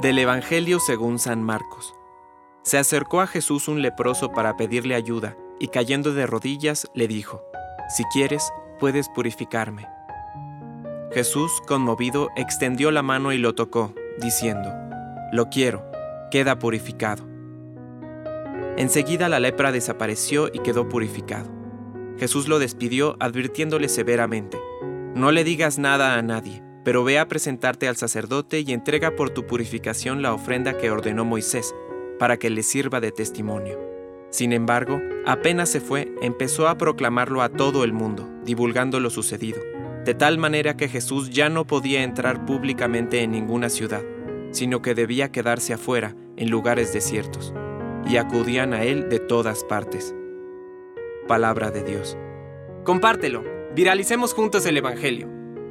Del Evangelio según San Marcos. Se acercó a Jesús un leproso para pedirle ayuda, y cayendo de rodillas le dijo, Si quieres, puedes purificarme. Jesús, conmovido, extendió la mano y lo tocó, diciendo, Lo quiero, queda purificado. Enseguida la lepra desapareció y quedó purificado. Jesús lo despidió advirtiéndole severamente, No le digas nada a nadie pero ve a presentarte al sacerdote y entrega por tu purificación la ofrenda que ordenó Moisés, para que le sirva de testimonio. Sin embargo, apenas se fue, empezó a proclamarlo a todo el mundo, divulgando lo sucedido, de tal manera que Jesús ya no podía entrar públicamente en ninguna ciudad, sino que debía quedarse afuera, en lugares desiertos, y acudían a él de todas partes. Palabra de Dios. Compártelo, viralicemos juntos el Evangelio.